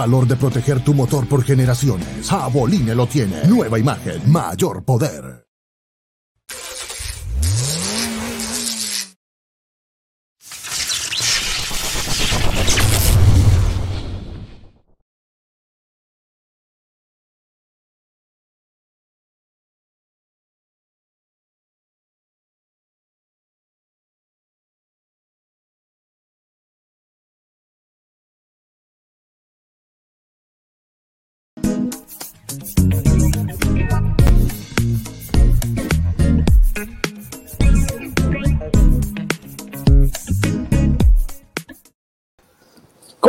Valor de proteger tu motor por generaciones. Jaboline lo tiene. Nueva imagen, mayor poder.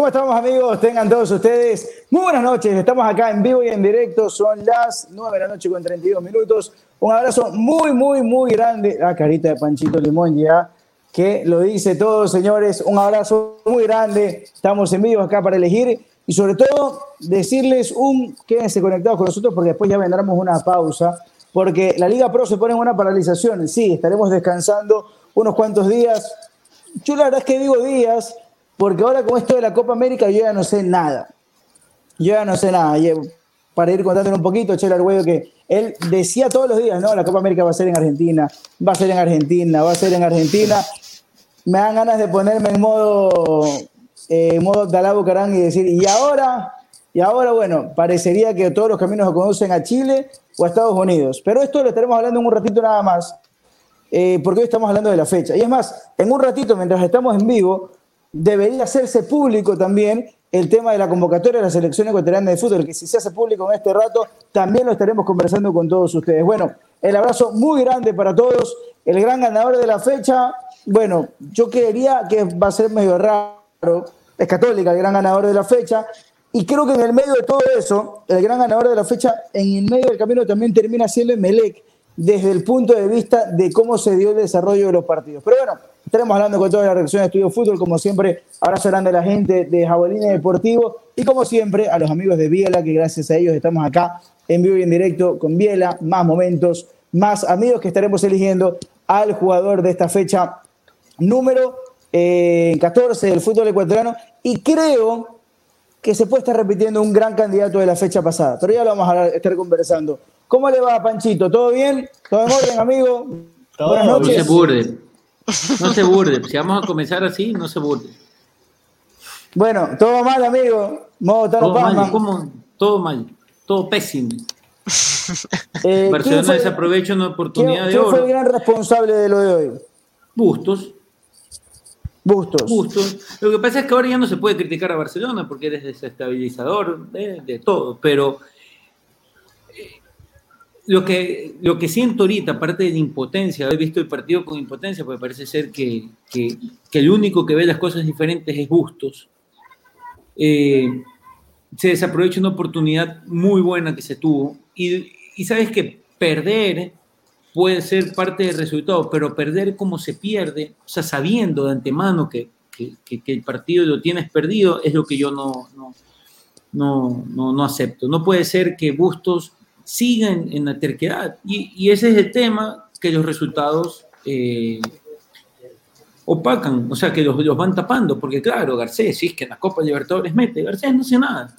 ¿Cómo estamos amigos? Tengan todos ustedes muy buenas noches. Estamos acá en vivo y en directo. Son las 9 de la noche con 32 minutos. Un abrazo muy, muy, muy grande. La carita de Panchito Limón ya, que lo dice todo, señores. Un abrazo muy grande. Estamos en vivo acá para elegir. Y sobre todo, decirles un quédense conectados con nosotros porque después ya vendremos una pausa. Porque la Liga Pro se pone en una paralización. Sí, estaremos descansando unos cuantos días. Yo la verdad es que digo días porque ahora con esto de la Copa América yo ya no sé nada. Yo ya no sé nada. Para ir contándole un poquito, Chelo Arguello, que él decía todos los días, no, la Copa América va a ser en Argentina, va a ser en Argentina, va a ser en Argentina. Me dan ganas de ponerme en modo, eh, modo Dalabo Carán y decir, y ahora, y ahora, bueno, parecería que todos los caminos conducen a Chile o a Estados Unidos. Pero esto lo estaremos hablando en un ratito nada más, eh, porque hoy estamos hablando de la fecha. Y es más, en un ratito, mientras estamos en vivo, debería hacerse público también el tema de la convocatoria de la selección ecuatoriana de fútbol, que si se hace público en este rato, también lo estaremos conversando con todos ustedes. Bueno, el abrazo muy grande para todos. El gran ganador de la fecha, bueno, yo creería que va a ser medio raro, es católica el gran ganador de la fecha, y creo que en el medio de todo eso, el gran ganador de la fecha, en el medio del camino también termina siendo Emelec, desde el punto de vista de cómo se dio el desarrollo de los partidos. Pero bueno, estaremos hablando con toda la reacción de Estudio Fútbol, como siempre, abrazo grande a la gente de Jabolines Deportivo y como siempre a los amigos de Biela, que gracias a ellos estamos acá en vivo y en directo con Biela, más momentos, más amigos que estaremos eligiendo al jugador de esta fecha número 14 eh, del fútbol ecuatoriano y creo que se puede estar repitiendo un gran candidato de la fecha pasada, pero ya lo vamos a estar conversando. ¿Cómo le va, Panchito? ¿Todo bien? ¿Todo en orden, amigo? Buenas noches. No se. No se burde. Si vamos a comenzar así, no se burde. Bueno, todo mal, amigo. Modo todo mal, ¿cómo? Todo mal. Todo pésimo. Eh, Barcelona desaprovecha una oportunidad de oro. ¿Quién fue el gran responsable de lo de hoy? Bustos. Bustos. Bustos. Lo que pasa es que ahora ya no se puede criticar a Barcelona porque eres desestabilizador de, de todo, pero lo que, lo que siento ahorita, aparte de impotencia, haber visto el partido con impotencia, porque parece ser que, que, el único que ve las cosas diferentes es Bustos, eh, se desaprovecha una oportunidad muy buena que se tuvo. Y, y, sabes que perder puede ser parte del resultado, pero perder como se pierde, o sea, sabiendo de antemano que, que el partido lo tienes perdido, es lo que yo no, no, no, no, no acepto. No puede ser que Bustos sigan en la terquedad. Y, ese es el tema que los resultados eh, opacan, o sea, que los, los, van tapando, porque claro, Garcés, si es que en la Copa Libertadores mete, Garcés no hace nada.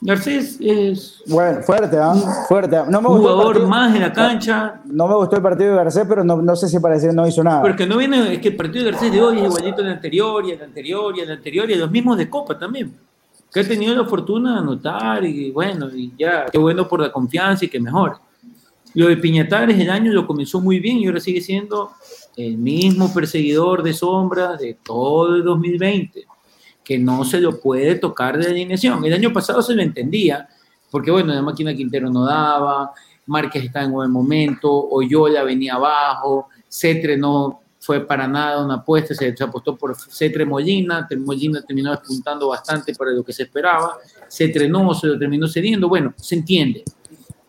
Garcés es. Bueno, fuerte, ¿eh? Fuerte. No me jugador más en la cancha. No me gustó el partido de Garcés, pero no, no sé si parece que no hizo nada. Porque no viene, es que el partido de Garcés de hoy es igualito al anterior, y al anterior, y al anterior, y los mismos de Copa también que he tenido la fortuna de anotar y bueno, y ya, qué bueno por la confianza y que mejor. Lo de Piñatares el año lo comenzó muy bien y ahora sigue siendo el mismo perseguidor de sombras de todo el 2020, que no se lo puede tocar de alineación. El año pasado se lo entendía, porque bueno, la máquina Quintero no daba, Márquez estaba en buen momento, Oyola venía abajo, Cetre no fue para nada una apuesta, se, apostó por Cetre Molina, Molina terminó despuntando bastante para lo que se esperaba, Cetre no, se lo terminó cediendo, bueno, se entiende.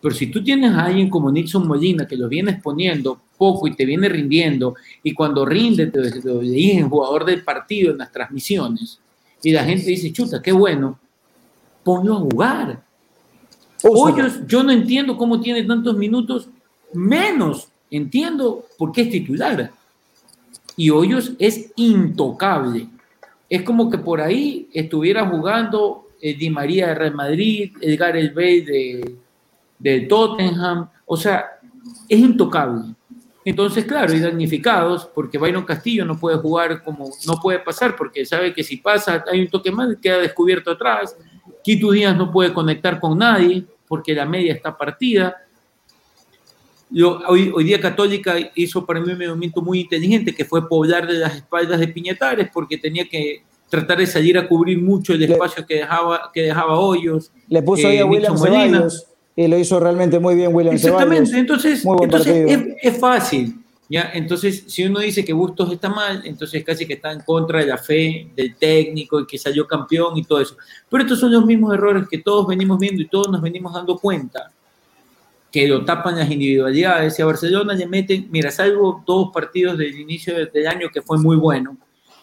Pero si tú tienes a alguien como Nixon Molina que lo viene exponiendo poco y te viene rindiendo, y cuando rinde te lo dije jugador del partido en las transmisiones, y la gente dice, chuta, qué bueno, ponlo a jugar. Hoyos, yo no entiendo cómo tiene tantos minutos, menos entiendo por qué es titular y Hoyos es intocable. es como que por ahí estuviera jugando eh, Di María de Real Madrid, Edgar El Bey de, de Tottenham, o sea, es intocable. Entonces, claro, hay damnificados porque Byron Castillo no puede jugar como, no puede pasar porque sabe que si pasa hay un toque más, queda descubierto atrás. Quito Díaz no puede conectar con nadie porque la media está partida. Hoy, hoy, día Católica hizo para mí un movimiento muy inteligente que fue poblar de las espaldas de Piñatares porque tenía que tratar de salir a cubrir mucho el espacio que dejaba, que dejaba Hoyos. Le puso ahí a eh, William Ceballos y lo hizo realmente muy bien William Exactamente, entonces, entonces es, fácil. ¿ya? Entonces, si uno dice que Bustos está mal, entonces casi que está en contra de la fe del técnico y que salió campeón y todo eso. Pero estos son los mismos errores que todos venimos viendo y todos nos venimos dando cuenta que lo tapan las individualidades. Y a Barcelona le meten, mira, salvo dos partidos del inicio del año que fue muy bueno,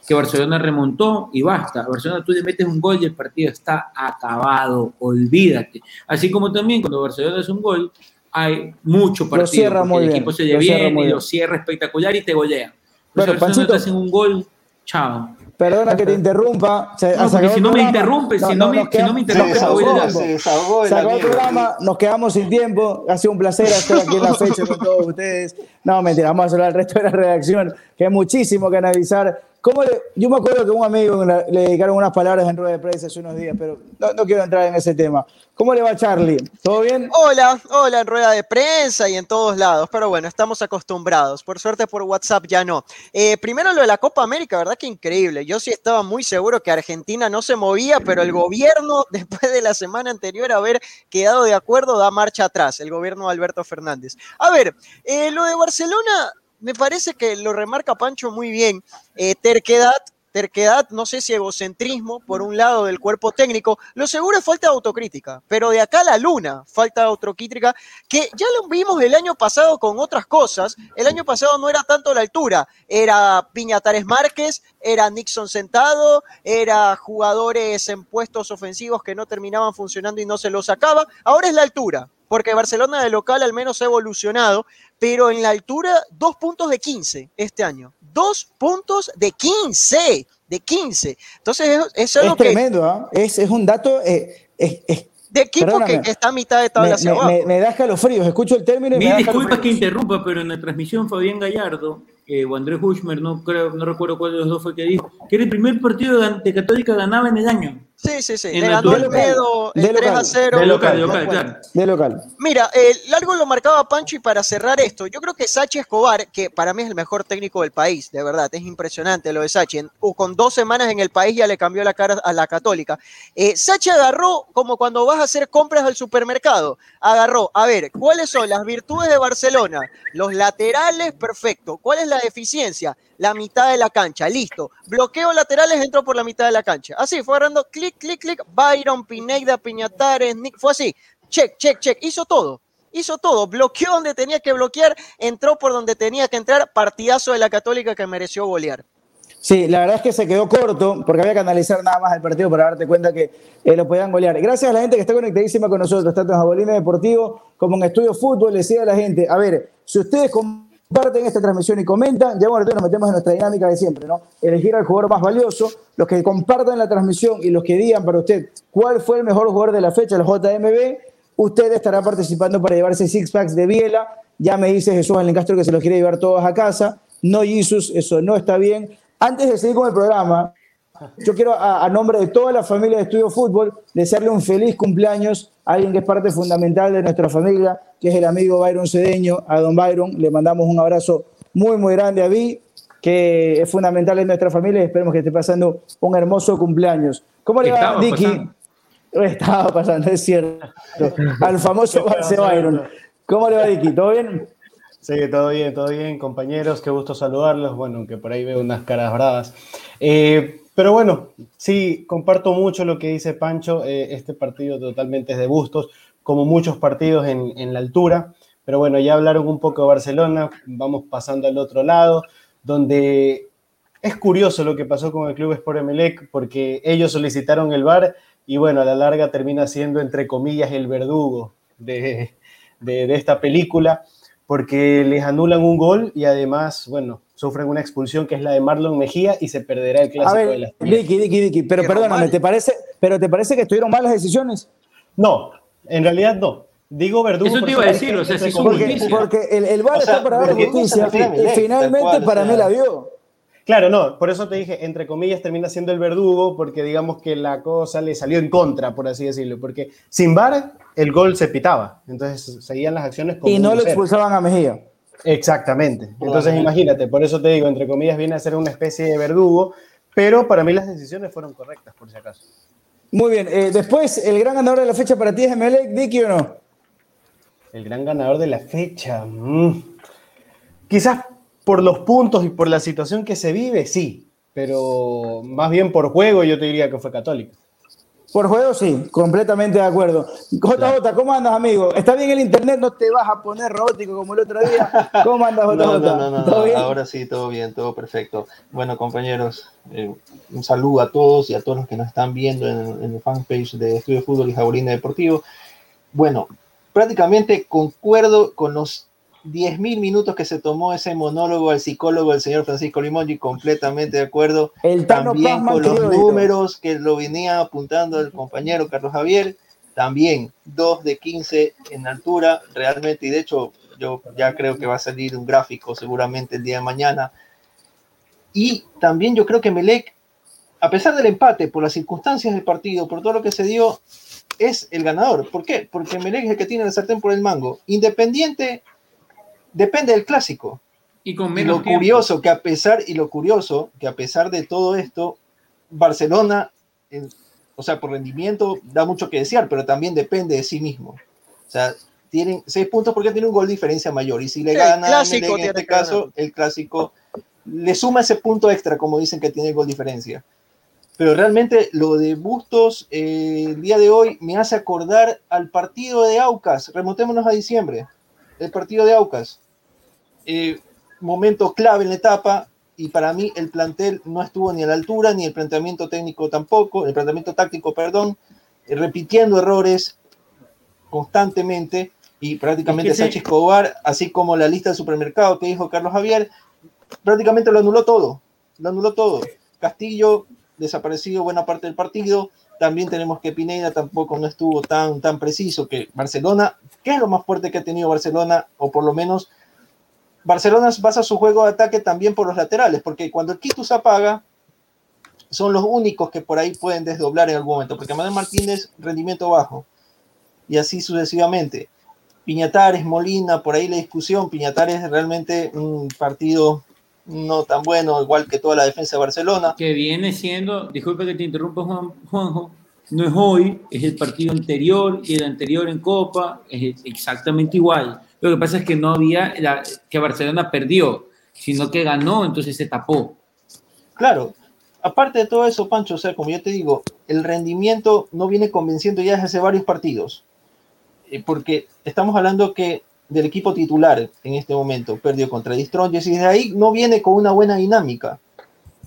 que Barcelona remontó y basta. A Barcelona tú le metes un gol y el partido está acabado, olvídate. Así como también cuando Barcelona hace un gol, hay mucho partido. el equipo se lleva bien y lo cierra espectacular y te golea. Pero bueno, Barcelona te hacen un gol, chao. Perdona que te interrumpa. No, si no me interrumpes, si, no, me, si no me interrumpes, el programa, nos quedamos sin tiempo. Ha sido un placer estar aquí en la fecha con todos ustedes. No, mentira, vamos a hablar al resto de la redacción, que hay muchísimo que analizar. Yo me acuerdo que un amigo le dedicaron unas palabras en rueda de prensa hace unos días, pero no, quiero entrar en ese tema. ¿Cómo le va Charlie? ¿Todo bien? Hola, hola, en rueda de prensa y en todos lados, pero bueno, estamos acostumbrados. Por suerte por WhatsApp ya no. Eh, primero lo de la Copa América, ¿verdad? Que increíble. Yo sí estaba muy seguro que Argentina no se movía, pero el gobierno, después de la semana anterior haber quedado de acuerdo, da marcha atrás, el gobierno de Alberto Fernández. A ver, eh, lo de Barcelona me parece que lo remarca Pancho muy bien. Eh, terquedad, terquedad, no sé si egocentrismo por un lado del cuerpo técnico, lo seguro es falta de autocrítica, pero de acá a la luna falta de autocrítica, que ya lo vimos el año pasado con otras cosas, el año pasado no era tanto la altura, era Piñatares Márquez, era Nixon sentado, era jugadores en puestos ofensivos que no terminaban funcionando y no se los sacaba, ahora es la altura, porque Barcelona de local al menos ha evolucionado, pero en la altura, dos puntos de 15 este año. Dos puntos de 15, de 15. Entonces, es, es tremendo, ¿ah? es, es, un dato... Eh, de equipo que, está a mitad de tabla me, hacia abajo. Me, da escalofríos, escucho el término y Me disculpa que interrumpa, pero en la transmisión Fabián Gallardo eh, o Andrés Hushmer, no, creo, no recuerdo cuál de los dos fue que dijo, que era el primer partido de Católica ganaba en el año. Sí, sí, sí. Le ganó el pedo el 3 a 0. De local, de local, claro. De local. Mira, eh, largo lo marcaba Pancho y para cerrar esto, yo creo que Sachi Escobar, que para mí es el mejor técnico del país, de verdad, es impresionante lo de Sachi. con dos semanas en el país ya le cambió la cara a la Católica. Eh, Sachi agarró como cuando vas a hacer compras al supermercado. Agarró, a ver, ¿cuáles son las virtudes de Barcelona? Los laterales, perfecto. ¿Cuál es la deficiencia? La mitad de la cancha, listo. Bloqueo laterales, entró por la mitad de la cancha. Así, fue agarrando clic, clic, clic, Byron, Pineida, Piñatares, Nick, fue así. Check, check, check, hizo todo. Hizo todo, bloqueó donde tenía que bloquear, entró por donde tenía que entrar, partidazo de la Católica que mereció golear. Sí, la verdad es que se quedó corto porque había que analizar nada más el partido para darte cuenta que eh, lo podían golear. Gracias a la gente que está conectadísima con nosotros, tanto en Jabolina Deportivo como en Estudio Fútbol. Decía a la gente, a ver, si ustedes comparten esta transmisión y comentan, ya bueno, nos metemos en nuestra dinámica de siempre, ¿no? Elegir al jugador más valioso, los que compartan la transmisión y los que digan para usted cuál fue el mejor jugador de la fecha, el JMB, usted estará participando para llevarse six packs de Biela. Ya me dice Jesús Alencastro que se los quiere llevar todos a casa. No, Jesus, eso no está bien. Antes de seguir con el programa, yo quiero, a, nombre de toda la familia de Estudio Fútbol, desearle un feliz cumpleaños a alguien que es parte fundamental de nuestra familia, que es el amigo Byron Cedeño. A don Byron le mandamos un abrazo muy, muy grande a Vi, que es fundamental en nuestra familia y esperemos que esté pasando un hermoso cumpleaños. ¿Cómo le va, Dicky? Estaba pasando, es cierto. Al famoso Byron. ¿Cómo le va, Dicky? ¿Todo bien? Sí, todo bien, todo bien, compañeros. Qué gusto saludarlos. Bueno, aunque por ahí veo unas caras bravas. Eh, pero bueno, sí, comparto mucho lo que dice Pancho. Eh, este partido totalmente es de gustos, como muchos partidos en, la altura. Pero bueno, ya hablaron un poco de Barcelona. Vamos pasando al otro lado, donde es curioso lo que pasó con el Club Sport Emelec, porque ellos solicitaron el VAR y bueno, a la larga termina siendo, entre comillas, el verdugo de, de esta película, porque les anulan un gol y además, bueno, sufren una expulsión que es la de Marlon Mejía y se perderá el A clásico de ver, las Vicky, Vicky, Vicky, pero Qué perdóname, normal. ¿te parece, pero ¿te parece que estuvieron malas decisiones? No, en realidad no. Digo Verdugo. Eso te iba a decir, o sea, si Porque, porque el, el VAR O sea, está para dar justicia a y finalmente cual, para o mí la dio. Claro, no, por eso te dije, entre comillas, termina siendo el verdugo, porque digamos que la cosa le salió en contra, por así decirlo, porque sin VAR el gol se pitaba, entonces seguían las acciones como Y no cero. expulsaban a Mejía. Exactamente. Entonces imagínate, por eso te digo, entre comillas, viene a ser una especie de verdugo, pero para mí las decisiones fueron correctas, por si acaso. Muy bien, eh, después, ¿el gran ganador de la fecha para ti es Emelec, Vicky o no? El gran ganador de la fecha. mm. Quizás por los puntos y por la situación que se vive, sí, pero más bien por juego yo te diría que fue Católica. Por juego, sí, completamente de acuerdo. JJ, ¿cómo andas, amigo? ¿Está bien el internet? ¿No te vas a poner robótico como el otro día? ¿Cómo andas, JJ? No, no, no, no, ¿Todo bien? ahora sí, todo bien, todo perfecto. Bueno, compañeros, eh, un saludo a todos y a todos los que nos están viendo en, en el fanpage de Estudio Fútbol y Jabolina Deportivo. Bueno, prácticamente concuerdo con los 10.000 minutos que se tomó ese monólogo al psicólogo del señor Francisco Limongi, completamente de acuerdo. El Tano También Pazman con los números que lo venía apuntando el compañero Carlos Javier, también 2 de 15 en altura, realmente, y de hecho yo ya creo que va a salir un gráfico seguramente el día de mañana. Y también yo creo que Melec, a pesar del empate, por las circunstancias del partido, por todo lo que se dio, es el ganador. ¿Por qué? Porque Melec es el que tiene la sartén por el mango. Independiente depende del clásico. Y con Y menos lo tiempo. curioso que a pesar y lo curioso que a pesar de todo esto, Barcelona, en- o sea, por rendimiento da mucho que desear, pero también depende de sí mismo. O sea, tienen seis puntos porque tiene un gol de diferencia mayor y si le El gana en este ganar. caso, el clásico le suma ese punto extra, como dicen que tiene el gol diferencia. Pero realmente lo de Bustos eh, el día de hoy me hace acordar al partido de Aucas. Remontémonos a diciembre. El partido de Aucas. Eh, momento clave en la etapa y para mí el plantel no estuvo ni a la altura, ni el planteamiento técnico tampoco, el planteamiento táctico, perdón, eh, repitiendo errores constantemente y prácticamente Es que sí. Sánchez Escobar, así como la lista del supermercado que dijo Carlos Javier, prácticamente lo anuló todo, lo anuló todo. Castillo desaparecido buena parte del partido, también tenemos que Pineda tampoco no estuvo tan, tan preciso, que Barcelona, ¿qué es lo más fuerte que ha tenido Barcelona? O por lo menos Barcelona basa su juego de ataque también por los laterales, porque cuando el Quito se apaga, son los únicos que por ahí pueden desdoblar en algún momento, porque Manuel Martínez, rendimiento bajo, y así sucesivamente. Piñatares, Molina, por ahí la discusión, Piñatares es realmente un partido no tan bueno, igual que toda la defensa de Barcelona. que viene siendo, disculpe que te interrumpa Juan, Juanjo, no es hoy, es el partido anterior y el anterior en Copa, es exactamente igual. Lo que pasa es que no había, la- que Barcelona perdió, sino que ganó, entonces se tapó. Claro, aparte de todo eso, Pancho, o sea, como yo te digo, el rendimiento no viene convenciendo ya desde hace varios partidos. Eh, porque estamos hablando que del equipo titular en este momento perdió contra Strongest y desde ahí no viene con una buena dinámica.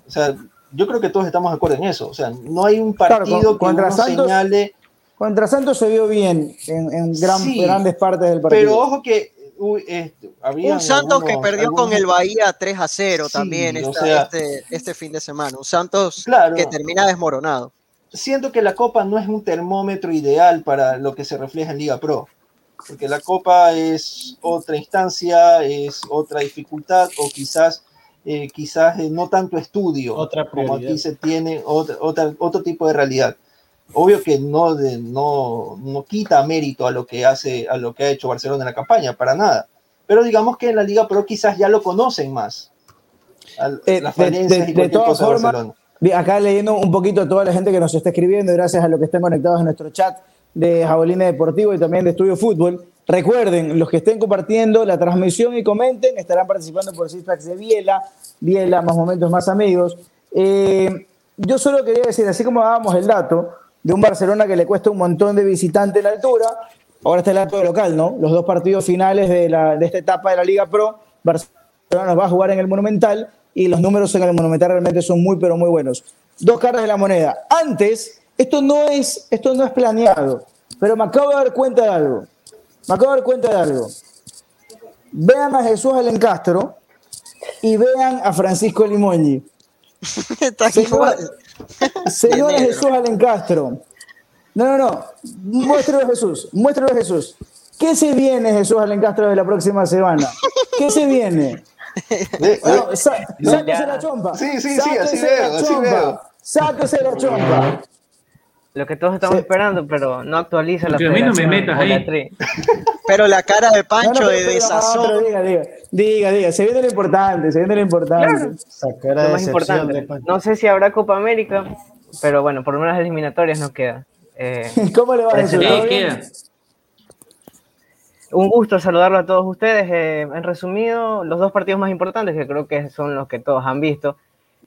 O sea, yo creo que todos estamos de acuerdo en eso. O sea, no hay un Claro, partido con- contra que uno Santos, señale. Contra Santos se vio bien en, en gran- Sí, grandes partes del partido. Pero ojo que uy, este, habían Un Santos que algunos- perdió con algunos- el Bahía 3 a 0 Sí, también o esta- sea- este, este fin de semana. Un Santos Claro. que termina desmoronado. siento que la Copa no es un termómetro ideal para lo que se refleja en Liga Pro, porque la Copa es otra instancia, es otra dificultad o quizás, eh, quizás eh, no tanto estudio, Otra como aquí se tiene otra, otra- otro tipo de realidad. Obvio que no, de- no, no quita mérito a lo que hace, a lo que ha hecho Barcelona en la campaña, para nada. Pero digamos que en la Liga Pro quizás ya lo conocen más. Al- Eh, las de- falencias de- y de todas cosa de formas, Acá leyendo un poquito a toda la gente que nos está escribiendo, gracias a los que estén conectados en nuestro chat de Jabolina Deportivo y también de Estudio Fútbol. Recuerden, los que estén compartiendo la transmisión y comenten, estarán participando por Six de Biela, Biela, más momentos, más amigos. Eh, yo solo quería decir, así como dábamos el dato de un Barcelona que le cuesta un montón de visitantes la altura, ahora está el dato de local, ¿no? Los dos partidos finales de, la, de esta etapa de la Liga Pro, Barcelona va a jugar en el Monumental y los números en el Monumental realmente son muy, pero muy buenos. Dos caras de la moneda. Antes, esto no es, esto no es planeado, pero me acabo de dar cuenta de algo. Me acabo de dar cuenta de algo. Vean a Jesús Alencastro y vean a Francisco Limoñi. Está Señor- igual. Señor De negro. Jesús Alencastro. No, no, no. Muéstralo a Jesús. Muéstralo a Jesús. ¿Qué se viene, Jesús Alencastro, de la próxima semana? ¿Qué se viene? De- Bueno, sáquese la chompa. Sí, sí, sí, así veo, así veo. Sáquese la chompa. Lo que todos estamos Sí. esperando, pero no actualiza la Porque a mí no me metas la ahí. Pero la cara de Pancho no, de desazón. diga, diga, diga, diga. Se viene lo importante, se viene lo importante. Sacar Lo a más decepción importante. de Pancho. No sé si habrá Copa América, pero bueno, por lo menos las eliminatorias no queda. Eh, ¿Cómo le va a decir? Un gusto saludarlo a todos ustedes. Eh, en resumido, los dos partidos más importantes, que creo que son los que todos han visto.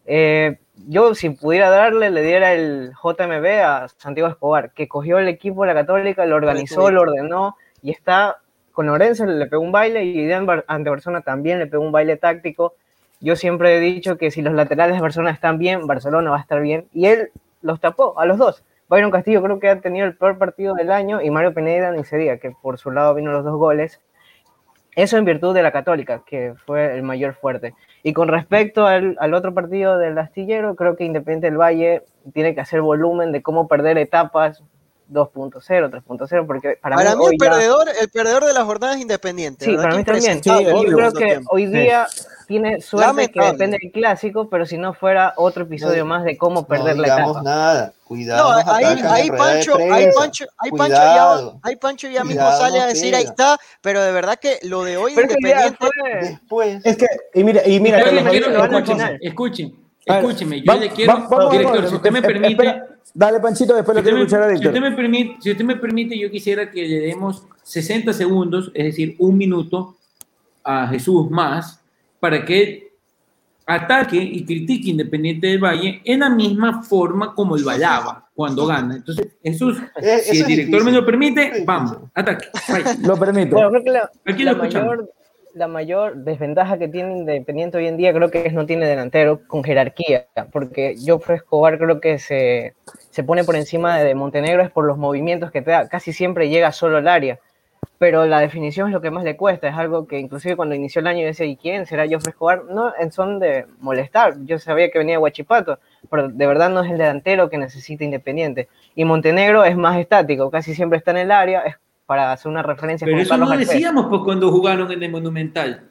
Eh, yo, si pudiera darle, le diera el JMB a Santiago Escobar, que cogió el equipo de la Católica, lo organizó, lo ordenó y está con Lorenzo, le pegó un baile y ante Barcelona también le pegó un baile táctico. Yo siempre he dicho que si los laterales de Barcelona están bien, Barcelona va a estar bien. Y él los tapó a los dos. Byron Castillo creo que ha tenido el peor partido del año y Mario Pineda ni se diga, que por su lado vino los dos goles. Eso en virtud de la Católica, que fue el mayor fuerte. Y con respecto al, al otro partido del Astillero, creo que Independiente del Valle tiene que hacer volumen de cómo perder etapas 2.0, 3.0, porque para, Para mí, mí el ya- perdedor, el perdedor de las jornadas independientes. Sí, para mí también. Sí, Yo obvio. creo que tiempo. hoy día tiene suerte que depende del clásico, pero si no fuera otro episodio No, más de cómo perder no la etapa. nada. Cuidado. No, ahí, ahí Pancho, ahí. Pancho, ahí Pancho ya, ahí Pancho ya mismo Cuidado, sale a decir ahí está, pero de verdad que lo de hoy Pero Independiente, fue- Después. Es que, y mira, y mira, escuchen, escuchen, escúcheme, yo va- le quiero, va- vamos, director, vamos, si usted me permite, espera. Dale, Panchito, después si lo quiero usted, escuchar a me, si, usted me permite, si usted me permite, yo quisiera que le demos 60 segundos, es decir, un minuto a Jesús más, para que ataque y critique Independiente del Valle en la misma forma como lo alaba cuando gana. Entonces, Jesús, Eh, si el director difícil. me lo permite, vamos, ataque. vaya. Lo permito. Bueno, creo que la, Aquí la lo escuchamos. mayor, la mayor desventaja que tiene Independiente hoy en día creo que es no tiene delantero con jerarquía, porque Joffre Escobar creo que se, se pone por encima de, Montenegro es por los movimientos que te da, casi siempre llega solo al área, pero la definición es lo que más le cuesta, es algo que inclusive cuando inició el año yo decía, ¿y quién será Joffre Escobar? No en son de molestar, yo sabía que venía de Huachipato, pero de verdad no es el delantero que necesita Independiente, y Montenegro es más estático, casi siempre está en el área, es para hacer una referencia Pero con eso Carlos no Alpes. decíamos pues, cuando jugaron en el Monumental.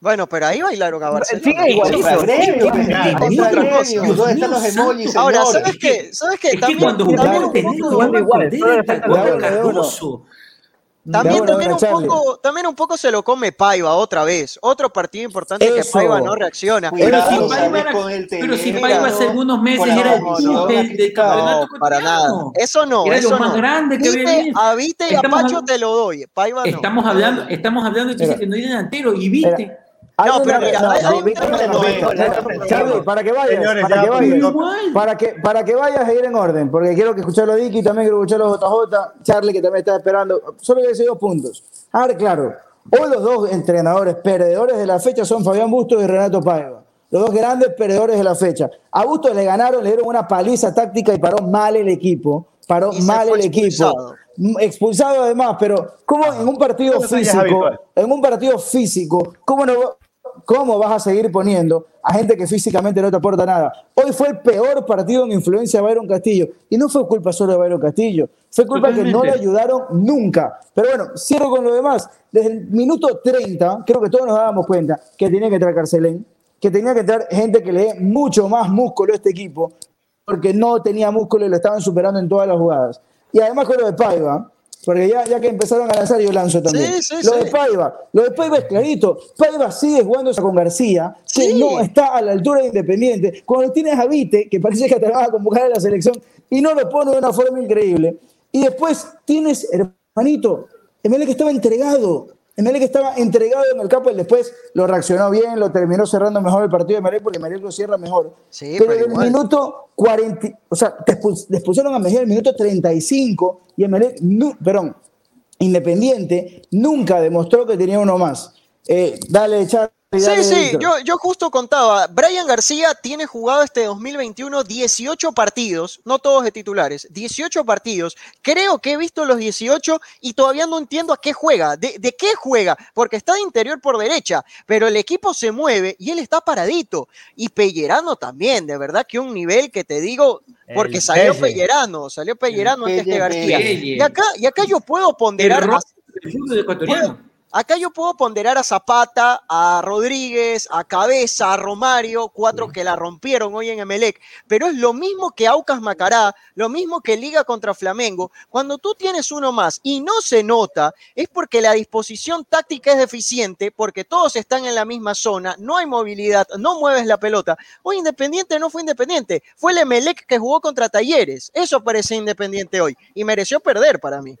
bueno, pero ahí bailaron a Barcelona. Sigue igual, Contra pero- Gremio, Dios contra mío, Gremio. Dios ¿Dónde están los emojis. Ahora? ¿sabes qué? ¿Sabes qué? Es que cuando jugamos tenemos jugando igual. Cardoso. También, De también, de un poco, también un poco se lo come Paiva otra vez. Otro partido importante que. Paiva no reacciona. Pero si Paiva era- con el pero si Paiva hace algunos meses era el líder del, del campeonato No, para nada. Eso no, Era eso lo más no. grande que Vite, a Vite y a Pacho te lo doy. Paiva no. Estamos hablando, estamos hablando Mira. que no hay delantero y viste. Hay No, pero mira, Charlie, para que vayas, Señores, para ya, que vayas, para que, para que vayas a ir en orden, porque quiero que escucharlo a Dicky, también quiero escucharlo a JJ, Charlie que también está esperando, solo decir dos puntos. A ver, claro, hoy los dos entrenadores perdedores de la fecha son Fabián Bustos y Renato Paiva. Los dos grandes perdedores de la fecha. A Bustos le ganaron, le dieron una paliza táctica y paró mal el equipo. Paró mal el equipo. expulsado. Mm, Expulsado además, pero ¿cómo en un partido físico, en un partido físico, ¿cómo, no, va- ¿cómo vas a seguir poniendo a gente que físicamente no te aporta nada? Hoy fue el peor partido en influencia de Byron Castillo. Y no fue culpa solo de Byron Castillo, fue culpa que no le Totalmente. ayudaron nunca. Pero bueno, cierro con lo demás. Desde el minuto 30, creo que todos nos dábamos cuenta que tenía que entrar Carcelén, que tenía que entrar gente que le dé mucho más músculo a este equipo, porque no tenía músculo y lo estaban superando en todas las jugadas. Y además con lo de Paiva, porque ya, ya que empezaron a lanzar, yo lanzo también. Sí, sí, lo sí. de Paiva, lo de Paiva es clarito. Paiva sigue jugando con García, que Sí. no está a la altura de Independiente. Cuando tienes a Vite, que parece que te vas a convocar a la selección, y no lo pone de una forma increíble. Y después tienes, hermanito, Emelec que estaba entregado. Emelec que estaba entregado en el campo y después lo reaccionó bien, lo terminó cerrando mejor el partido de Emelec porque Emelec lo cierra mejor. Sí, pero en el igual. minuto 40, o sea, te expulsaron a Mejía en el minuto 35 y Emelec, nu- perdón, Independiente nunca demostró que tenía uno más. Eh, dale, Charlie, Sí, sí, yo, yo justo contaba, Brian García tiene jugado este 2021 18 partidos, no todos de titulares, 18 partidos. Creo que he visto los 18 y todavía no entiendo a qué juega, de, de qué juega, porque está de interior por derecha, pero el equipo se mueve y él está paradito. Y Pellerano también, de verdad que un nivel que te digo, porque El salió Pelle. Pellerano, salió Pellerano El antes que Pelle, García. Pelle. Y acá, y acá yo puedo El ponderar rock ecuatoriano. Acá yo puedo ponderar a Zapata, a Rodríguez, a Cabeza, a Romario, cuatro que la rompieron hoy en Emelec, pero es lo mismo que Aucas Macará, lo mismo que Liga contra Flamengo. Cuando tú tienes uno más y no se nota, es porque la disposición táctica es deficiente, porque todos están en la misma zona, no hay movilidad, no mueves la pelota. Hoy Independiente no fue Independiente, fue el Emelec que jugó contra Talleres. Eso parece Independiente hoy y mereció perder para mí.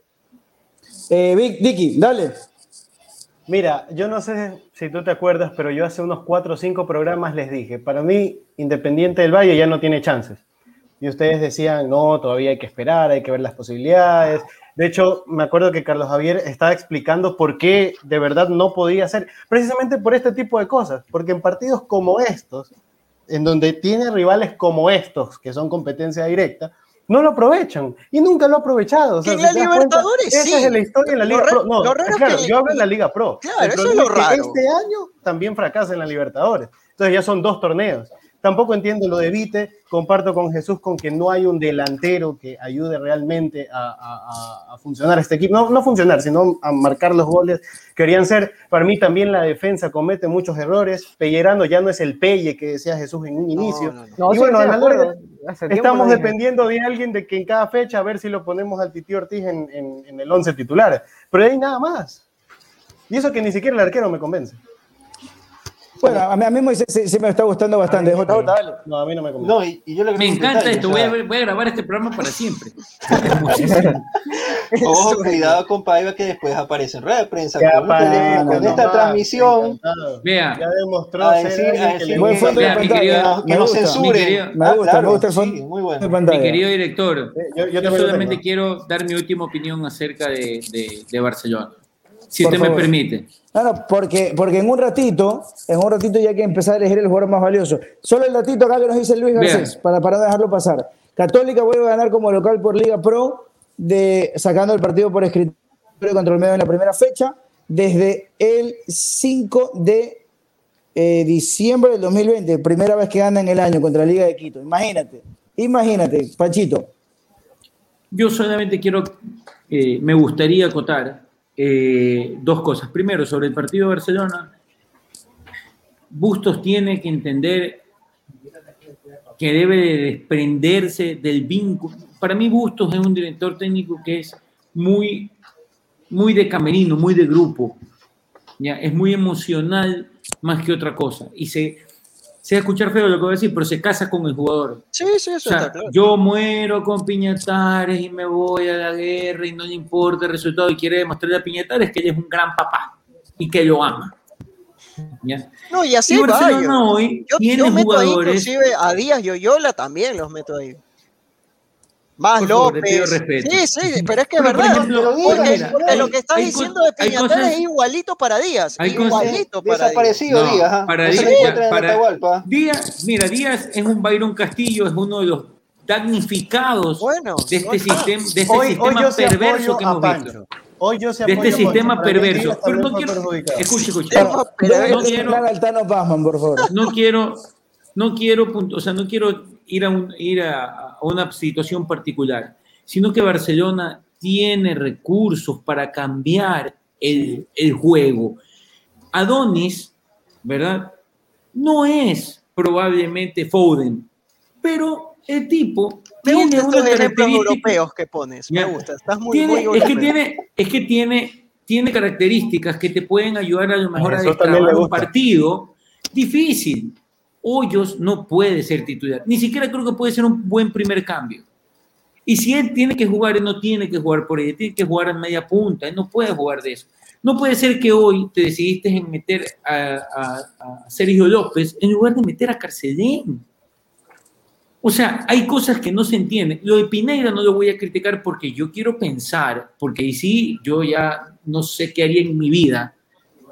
Eh, Vic, Dicky, dale. Mira, yo no sé si tú te acuerdas, pero yo hace unos cuatro o cinco programas les dije, para mí Independiente del Valle ya no tiene chances. Y ustedes decían, no, todavía hay que esperar, hay que ver las posibilidades. De hecho, me acuerdo que Carlos Javier estaba explicando por qué de verdad no podía ser, precisamente por este tipo de cosas, porque en partidos como estos, en donde tiene rivales como estos, que son competencia directa, no lo aprovechan y nunca lo ha aprovechado. O sea, En si la das cuenta, Libertadores, esa sí. es la historia en la Liga Pro. No, claro, que- yo hablo en la Liga Pro. Claro, eso es lo raro. Este año también fracasa en la Libertadores. Entonces ya son dos torneos. Tampoco entiendo lo de Vite. Comparto con Jesús con que no hay un delantero que ayude realmente a, a- a- a funcionar este equipo. No, no funcionar, sino a marcar los goles. Querían ser, para mí también la defensa comete muchos errores. Pellerano ya no es el Pelle que decía Jesús en un inicio. no, no. No, Y bueno, a la larga, Estamos dependiendo de alguien de que en cada fecha a ver si lo ponemos al Titi Ortiz en, en- en el 11 titular. Pero ahí nada más. Y eso que ni siquiera el arquero me convence. Bueno, a mí, a mí Moisés sí, sí me está gustando bastante. Dale. No, a mí no me convence. No, y, y yo le Me agrego un encanta detalle, esto, voy a, ver- voy a grabar este programa para siempre. Muchísimo. Ojo, cuidado con Paiva que después aparece en rueda de prensa Que con, aparezca con no, esta transmisión. Vea. Ya demostró A ser decir- alguien a que decir le Buen que- fondo de Vea, mi pantalla. querido- que me no querido- Me gusta, me el fondo muy bueno. Mi querido director, Eh, yo, lo solamente quiero dar mi última opinión acerca de Barcelona. Si Por usted me permite. No, no, porque, porque en un ratito, en un ratito ya hay que empezar a elegir el jugador más valioso. Solo el datito acá que nos dice Luis. Garcés, para, para no dejarlo pasar. Católica vuelve a ganar como local por Liga Pro, de, sacando el partido por escritorio contra el medio en la primera fecha, desde el 5 de eh, diciembre del 2020, primera vez que gana en el año contra la Liga de Quito. Imagínate, imagínate, Pachito. Yo solamente quiero, eh, me gustaría acotar eh, dos cosas. Primero, sobre el partido de Barcelona, Bustos tiene que entender que debe de desprenderse del vínculo. Para mí Bustos es un director técnico que es muy, muy de camerino, muy de grupo. ¿ya? Es muy emocional más que otra cosa. Y se, se va a escuchar feo lo que voy a decir, pero se casa con el jugador. Sí, sí, O eso sea, está claro. yo muero con Piñatares y me voy a la guerra y no le importa el resultado y quiere demostrarle a Piñatares que él es un gran papá y que lo ama. ¿Ya? No, y así y hay Barcelona varios. hoy Yo, tiene yo meto ahí jugadores. inclusive a Díaz y Oyola también los meto ahí. Más favor, López. Sí, sí, pero es que es verdad. ejemplo, porque, mira, porque hay- lo que estás hay diciendo de cosas- es igualito para Díaz. hay cosas- igualito para Díaz. Desaparecido Díaz, ¿ah? para se Díaz- encuentra en para- Atahualpa. Díaz, mira, Díaz es un Byron Castillo, es uno de los damnificados Bueno, de este sistema, de este Hoy, sistema perverso que hemos Pancho. visto. Hoy yo sí De este Pancho. sistema Para mí perverso. Díaz Pero no quiero. Escuche, escuche. No quiero- no quiero, o sea, no quiero ir a, un- ir a, a una situación particular, sino que Barcelona tiene recursos para cambiar el, el juego. Adonis, ¿verdad? No es probablemente Foden, pero el tipo Me tiene estos ejemplos europeos que pones. Ya. Me gusta. Estás muy, Tiene- muy es que tiene, es que tiene, tiene características que te pueden ayudar a lo mejor a destrabar un partido difícil. Hoyos no puede ser titular. Ni siquiera creo que puede ser un buen primer cambio. Y si él tiene que jugar, él no tiene que jugar por ella, tiene que jugar en media punta, él no puede jugar de eso. No puede ser que hoy te decidiste en meter a, a- a Sergio López en lugar de meter a Carcelén. O sea, hay cosas que no se entienden. Lo de Pineira no lo voy a criticar porque yo quiero pensar, porque ahí sí, yo ya no sé qué haría en mi vida,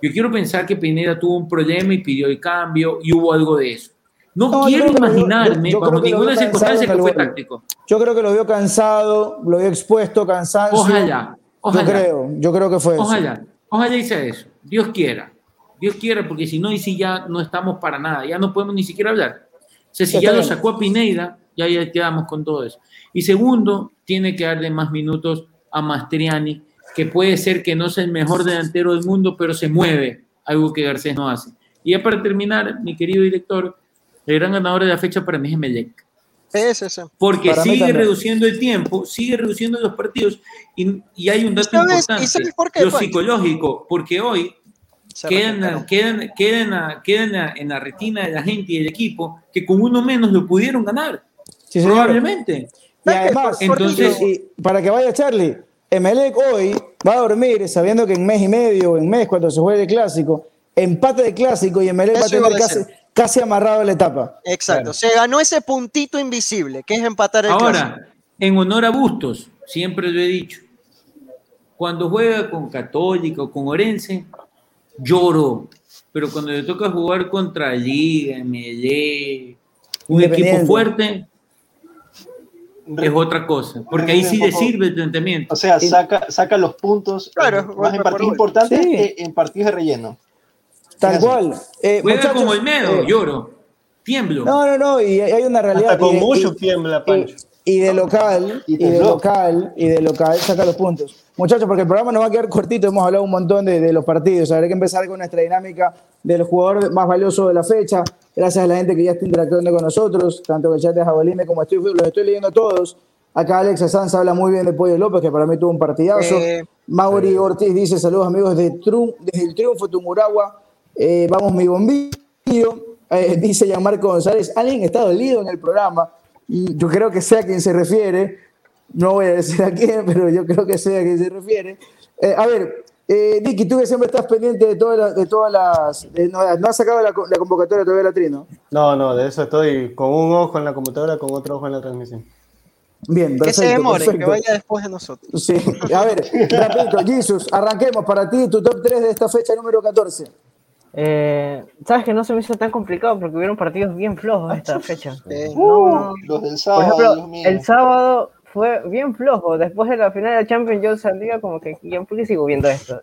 Yo quiero pensar que Pineda tuvo un problema y pidió el cambio y hubo algo de eso. No, No, quiero imaginarme, yo- yo bajo ninguna circunstancia, que fue táctico. Yo creo que lo vio cansado, lo vio expuesto, cansancio. Ojalá, ojalá. Yo creo, yo creo que fue eso. Ojalá, ojalá sea eso. Dios quiera. Dios quiera, porque si no, y si ya no estamos para nada, ya no podemos ni siquiera hablar. O sea, si Está ya lo sacó a Pineida, ya, ya quedamos con todo eso. Y segundo, tiene que darle más minutos a Mastriani, que puede ser que no sea el mejor delantero del mundo, pero se mueve, algo que Garcés no hace. Y ya para terminar, mi querido director, el gran ganador de la fecha para mí es Melec. Es ese. porque Para sigue reduciendo el tiempo, sigue reduciendo los partidos y, y hay un dato sabes- importante, por qué, lo psicológico, porque hoy quedan, quedan, quedan, a- quedan a- en la retina de la gente y del equipo que con uno menos lo pudieron ganar, Sí, probablemente. Y además, Entonces- y para que vaya Charlie, Emelec hoy va a dormir sabiendo que en mes y medio o en mes, cuando se juegue el clásico, empate de clásico y Emelec va a tener a casi, casi amarrado la etapa. Exacto. Se ganó ese puntito invisible, que es empatar el clásico. Ahora, en honor a Bustos, siempre lo he dicho, cuando juega con Católica o con Orense, lloro, pero cuando le toca jugar contra Liga, Medellín, un equipo fuerte, es otra cosa, porque ahí sí le sirve el planteamiento. O sea, saca, saca los puntos Claro, más en partidos importantes Sí. que en partidos de relleno. Tal cual. Eh, Juega muchachos, como Olmedo, eh, lloro, tiemblo. No, no, no, y hay una realidad. Hasta con y- mucho y- tiembla, y, Pancho. y de local, Y y, de local, y de local saca los puntos. Muchachos, porque el programa nos va a quedar cortito, hemos hablado un montón de, de los partidos. Habrá que empezar con nuestra dinámica del jugador más valioso de la fecha. Gracias a la gente que ya está interactuando con nosotros, tanto en el chat de Jabolime como estoy, los estoy leyendo todos. Acá Alex Sanz habla muy bien de Pollo López, que para mí tuvo un partidazo. Eh, Mauri Ortiz dice: Saludos amigos desde, Tru- desde el triunfo de Tumuragua. Eh, vamos, mi bombillo. Eh, dice Gianmarco González: Alguien está dolido en el programa. Y yo creo que sé a quién se refiere. No voy a decir a quién, pero yo creo que sé a quién se refiere. Eh, a ver, eh, Dicky, tú que siempre estás pendiente de todas las. De todas las de- no, no has sacado la, co- la convocatoria todavía de la Trino. No, no, de eso estoy con un ojo en la computadora, con otro ojo en la transmisión. Bien, que perfecto. se demore, que vaya después de nosotros. Sí, a ver, rapidito, Jesus, arranquemos para ti tu top 3 de esta fecha número 14. Eh, Sabes que no se me hizo tan complicado porque hubieron partidos bien flojos esta fecha. Eh, No, no. Los del Por sábado, Dios ejemplo, el sábado fue bien flojo. Después de la final de la Champions yo salía como que, ¿y ¿por qué sigo viendo esto?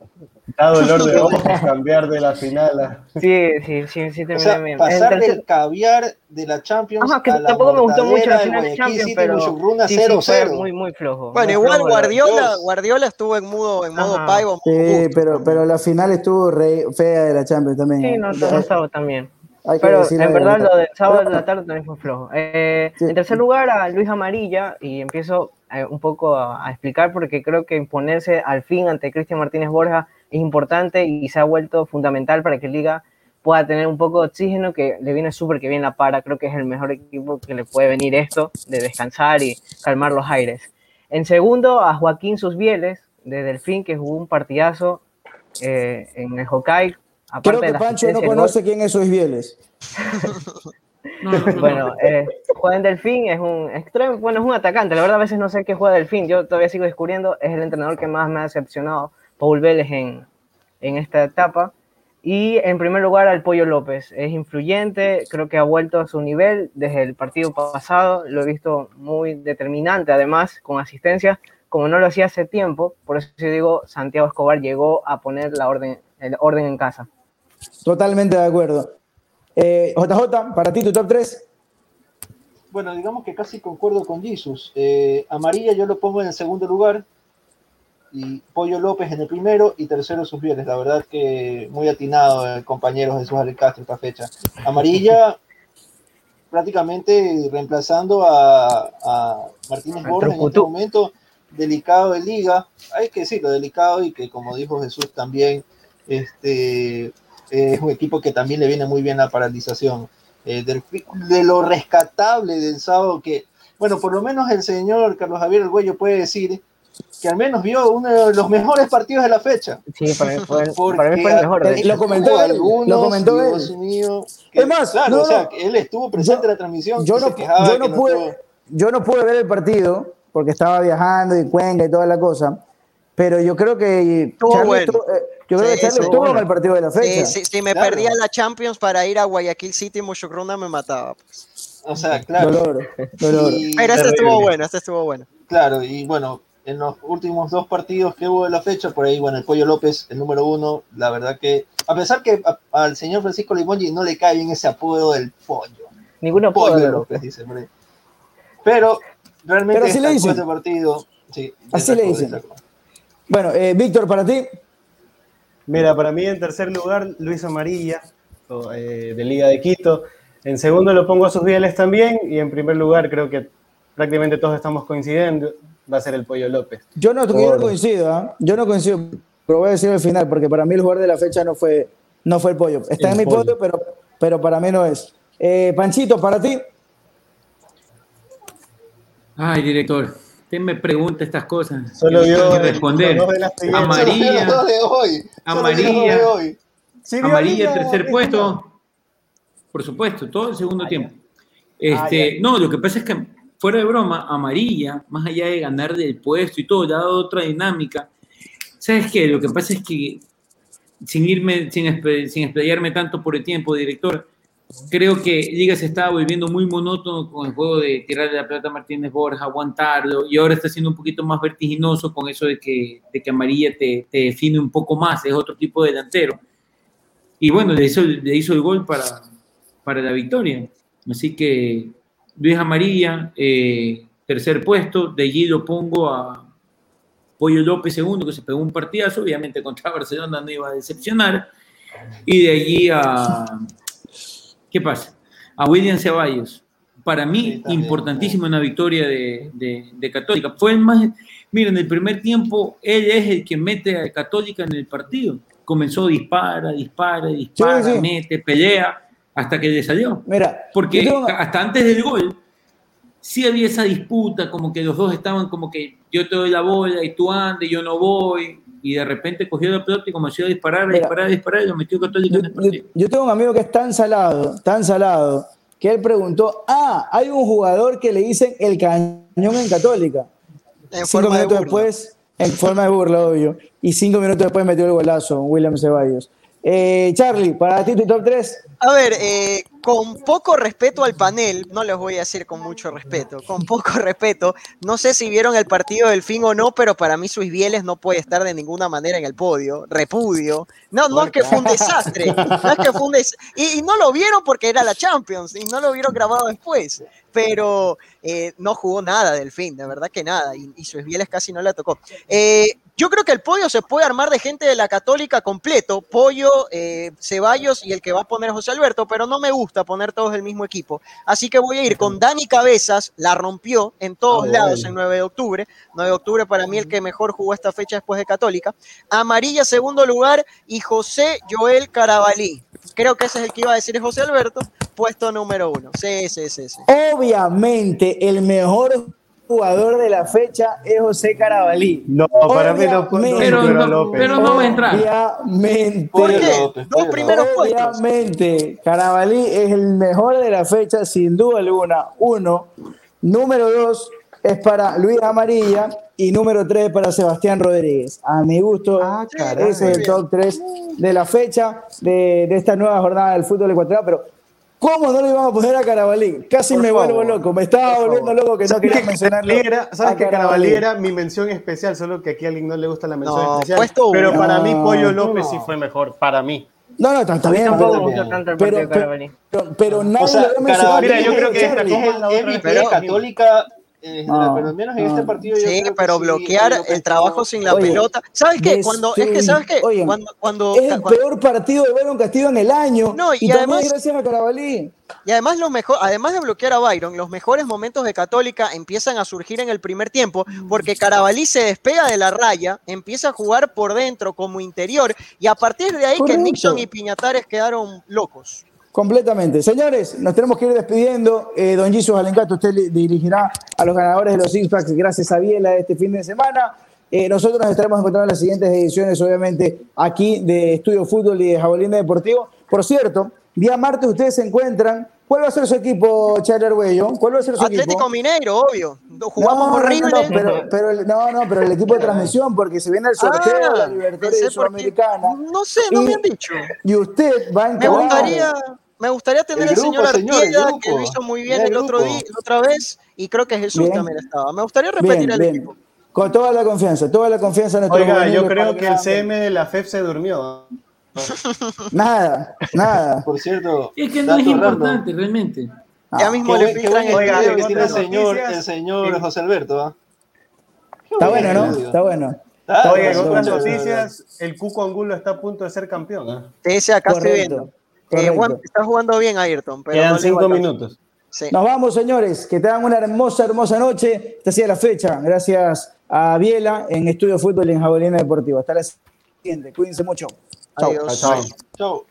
Da dolor de ojos cambiar de la final a... Sí, sí, sí, sí, O terminé sea, bien. pasar El tercer- del caviar de la Champions Ajá, que a la tampoco me gustó mucho la final de Champions, pero Musurruna sí, sí, fue 0-0. muy, muy flojo. Bueno, muy igual flojo. Guardiola. Guardiola estuvo en modo, en modo paivo. Sí, pero, pero la final estuvo re fea de la Champions también. Sí, ¿eh? no, no estaba tan bien. Hay Pero en verdad lo del sábado de la tarde también fue flojo. Eh, Sí. En tercer lugar a Luis Amarilla y empiezo eh, un poco a, a explicar porque creo que imponerse al fin ante Cristian Martínez Borja es importante y se ha vuelto fundamental para que Liga pueda tener un poco de oxígeno que le viene súper que bien la para. Creo que es el mejor equipo que le puede venir esto de descansar y calmar los aires. En segundo a Joaquín Susbieles de Delfín que jugó un partidazo eh, en el Hokkaido. Aparte Creo que Pancho no gol. conoce quién es Luis Vieles. No, no, no, no. Bueno, eh, juega en Delfín, es un extremo, bueno, es un atacante. La verdad, a veces no sé qué juega Delfín. Yo todavía sigo descubriendo. Es el entrenador que más me ha decepcionado, Paul Vélez, en, en esta etapa. Y en primer lugar, al Pollo López. Es influyente, creo que ha vuelto a su nivel desde el partido pasado. Lo he visto muy determinante, además, con asistencia, como no lo hacía hace tiempo. Por eso yo digo, Santiago Escobar llegó a poner la orden, el orden en casa. Totalmente de acuerdo. Eh, JJ, para ti tu top 3. Bueno, digamos que casi concuerdo con Jesus. Eh, amarilla yo lo pongo en el segundo lugar y Pollo López en el primero y tercero sus fieles. La verdad que muy atinado el compañero Jesús Ale Castro esta fecha. Amarilla prácticamente reemplazando a, a Martínez Borges en este momento delicado de liga. Hay que decirlo, delicado y que como dijo Jesús también este, es un equipo que también le viene muy bien la paralización. Eh, del- de lo rescatable del sábado que, bueno, por lo menos el señor Carlos Javier El Güello puede decir que al menos vio uno de los mejores partidos de la fecha. Sí, para mí fue, Porque para mí fue el mejor. lo comentó él, algunos, lo comentó Dios él. mío, que- Es más, claro, no, o sea, no. que él estuvo presente Yo- en la transmisión. Yo no, yo, no pude, estuvo- yo no pude ver el partido porque estaba viajando y Cuenca y toda la cosa, pero yo creo que Estuvo Charlie, bueno. estuvo, eh, Yo creo Sí, que Charlie estuvo bueno. en el partido de la fecha. Sí, sí, si me Claro. perdía la Champions para ir a Guayaquil City, Mushugruna me mataba. pues. O sea, claro. Lo logro, lo logro. Y- Pero este estuvo bueno, este estuvo bueno. Claro, y bueno, en los últimos dos partidos que hubo de la fecha, por ahí, bueno, el Pollo López, el número uno, la verdad que, a pesar que a- al señor Francisco Limongi no le cae bien ese apodo del pollo. Ninguno Pollo. López, dice por ahí. Pero realmente Pero así le dicen. este partido. Sí, Así le dicen. Bueno, eh, Víctor, para ti. Mira, para mí en tercer lugar, Luis Amarilla, eh, de Liga de Quito. En segundo lo pongo a sus Bieles también. Y en primer lugar, creo que prácticamente todos estamos coincidiendo, va a ser el Pollo López. Yo no, yo no coincido, ¿ah? yo no coincido, pero voy a decir al final, porque para mí el jugador de la fecha no fue, no fue el pollo. Está El en mi Pollo. podio, pero, pero para mí no es. Eh, Panchito, para ti. Ay, director, me pregunta estas cosas. Solo Yo que responder. los dos de la siguiente. Amarilla. Solo los dos de hoy. Solo los Amarilla. dos de hoy. Sí, vio Amarilla, tercer puesto. Por supuesto, todo el segundo Ah, tiempo. Ah, Este, no, lo que pasa es que, fuera de broma, Amarilla, más allá de ganar del puesto y todo, le ha dado otra dinámica. ¿Sabes qué? Lo que pasa es que, sin irme, sin, sin explayarme tanto por el tiempo, director, creo que Liga se estaba volviendo muy monótono con el juego de tirarle la pelota a Martínez Borja, aguantarlo, y ahora está siendo un poquito más vertiginoso con eso de que, de que Amarilla te, te define un poco más, es otro tipo de delantero. Y bueno, le hizo, le hizo el gol para, para la victoria. Así que Luis Amarilla, eh, tercer puesto, de allí lo pongo a Pollo López segundo, que se pegó un partidazo, obviamente contra Barcelona no iba a decepcionar, y de allí a, ¿qué pasa? A William Ceballos. Para Sí, mí, importantísima una victoria de, de- de Católica. Fue el más, miren, en el primer tiempo, él es el que mete a Católica en el partido. Comenzó, dispara, dispara, dispara, sí. mete, pelea, hasta que le salió. Mira, Porque tengo- hasta antes del gol, sí había esa disputa, como que los dos estaban como que yo te doy la bola y tú andes, yo no voy, y de repente cogió la pelota y comenzó a disparar, a disparar, a disparar, y lo metió Católica yo, en el yo- partido. yo tengo un amigo que es tan salado, tan salado, que él preguntó, ah, hay un jugador que le dicen el cañón en Católica. En cinco forma de minutos después, en forma de burla, obvio. Y cinco minutos después metió el golazo, William Ceballos. Eh, Charlie, para ti tu top 3. A ver, eh, con poco respeto al panel, no les voy a decir con mucho respeto, con poco respeto, no sé si vieron el partido del fin o no, pero para mí Suis Bieles no puede estar de ninguna manera en el podio, repudio. No, no es que fue un desastre, no es que fue un des- y, no lo vieron porque era la Champions y no lo vieron grabado después, pero eh, no jugó nada del fin, de verdad que nada, y, y Bieles casi no la tocó. Eh, yo creo que el podio se puede armar de gente de la Católica completo, Pollo, eh, Ceballos y el que va a poner José Alberto, pero no me gusta poner todos del mismo equipo. Así que voy a ir con Dani Cabezas, la rompió en todos Ah, lados en 9 de octubre. 9 de octubre para mí el que mejor jugó esta fecha después de Católica. Amarilla segundo lugar y José Joel Carabalí. Creo que ese es el que iba a decir José Alberto, puesto número uno. Sí, sí, sí, sí. Obviamente, el mejor jugador de la fecha es José Carabalí. No, para mí no, Obviamente. Pero no- López. pero no va a entrar. Obviamente. ¿Por Pollo qué? López, Dos Pollo primeros puestos. Obviamente, Carabalí es el mejor de la fecha, sin duda alguna. Uno. Número dos es para Luis Amarilla y número tres para Sebastián Rodríguez. A mi gusto, Ah, caray. ese es el top tres de la fecha de, de esta nueva jornada del fútbol ecuatoriano. Pero, ¿cómo no le íbamos a poner a Carabalí? Casi Por me vuelvo loco. Me estaba por volviendo favor. loco que no ¿Sabes quería que mencionarlo. Era- ¿Sabes a que Carabalí era mi mención especial? Solo que aquí a alguien no le gusta la mención No, especial. puesto Pero uno. para mí, Pollo No. López sí fue mejor. Para mí. No, no, está, bien. Tampoco pero- me gusta tanto el pero, de pero, Carabalí. pero, pero nadie O sea, lo había mencionado. Mira, yo creo que esta es MVP Pero- de Católica, eh, No, pero al menos en este partido yo Sí, creo pero bloquear el trabajo sin la Oye, pelota. ¿Sabes qué? Cuando, es que, ¿sabes qué? Oigan, Cuando, cuando, Es el cuando- peor partido de Byron Castillo en el año. No, y además- gracias a Carabalí. Y además, lo mejor, además de bloquear a Byron, los mejores momentos de Católica empiezan a surgir en el primer tiempo, porque Carabalí se despega de la raya, empieza a jugar por dentro como interior, y a partir de ahí que. Nixon y Piñatares quedaron locos. Completamente. Señores, nos tenemos que ir despidiendo. Eh, don Jesus Alencato, usted dirigirá a los ganadores de los Six Packs gracias a Biela este fin de semana. Eh, nosotros nos estaremos encontrando en las siguientes ediciones, obviamente, aquí de Estudio Fútbol y de Jabolín Deportivo. Por cierto, Día martes ustedes se encuentran. ¿Cuál va a ser su equipo, Charler Arguello? ¿Cuál va a ser su Atlético equipo? Mineiro, obvio. Jugamos no, horrible. No, no, pero, pero el- no, no, pero el equipo de transmisión, porque se viene el sorteo de la Ah, Libertadores. Sudamericana. No sé, no Y- me han dicho. Y usted va a Me encarar. gustaría, me gustaría tener El al señor Artieda, que lo hizo muy bien El el otro día, la otra vez, y creo que Jesús Bien. también estaba. Me gustaría repetir Bien, el bien. equipo. Con toda la confianza, toda la confianza en nuestro Oiga, yo creo que el CM de la FEF se durmió. Nada, nada. Por cierto, Es que no es importante realmente. Ya Ah, mismo Qué le filtran el Oiga, que tiene el señor, el señor José Alberto. ¿ah? Qué Está buen bueno, ¿no? Está bueno. Ah, Oiga, en otras noticias, el Cuco Angulo está a punto de ser campeón. ¿ah? Ese acá estoy viendo. Eh. Juan, está jugando bien Ayrton, pero Quedan no cinco minutos. Sí. Nos vamos, señores. Que tengan una hermosa, hermosa noche. Esta ha sido la fecha. Gracias a Biela en Estudio Fútbol y en Jabolina Deportivo. Hasta la siguiente. Cuídense mucho. Chao. Chao.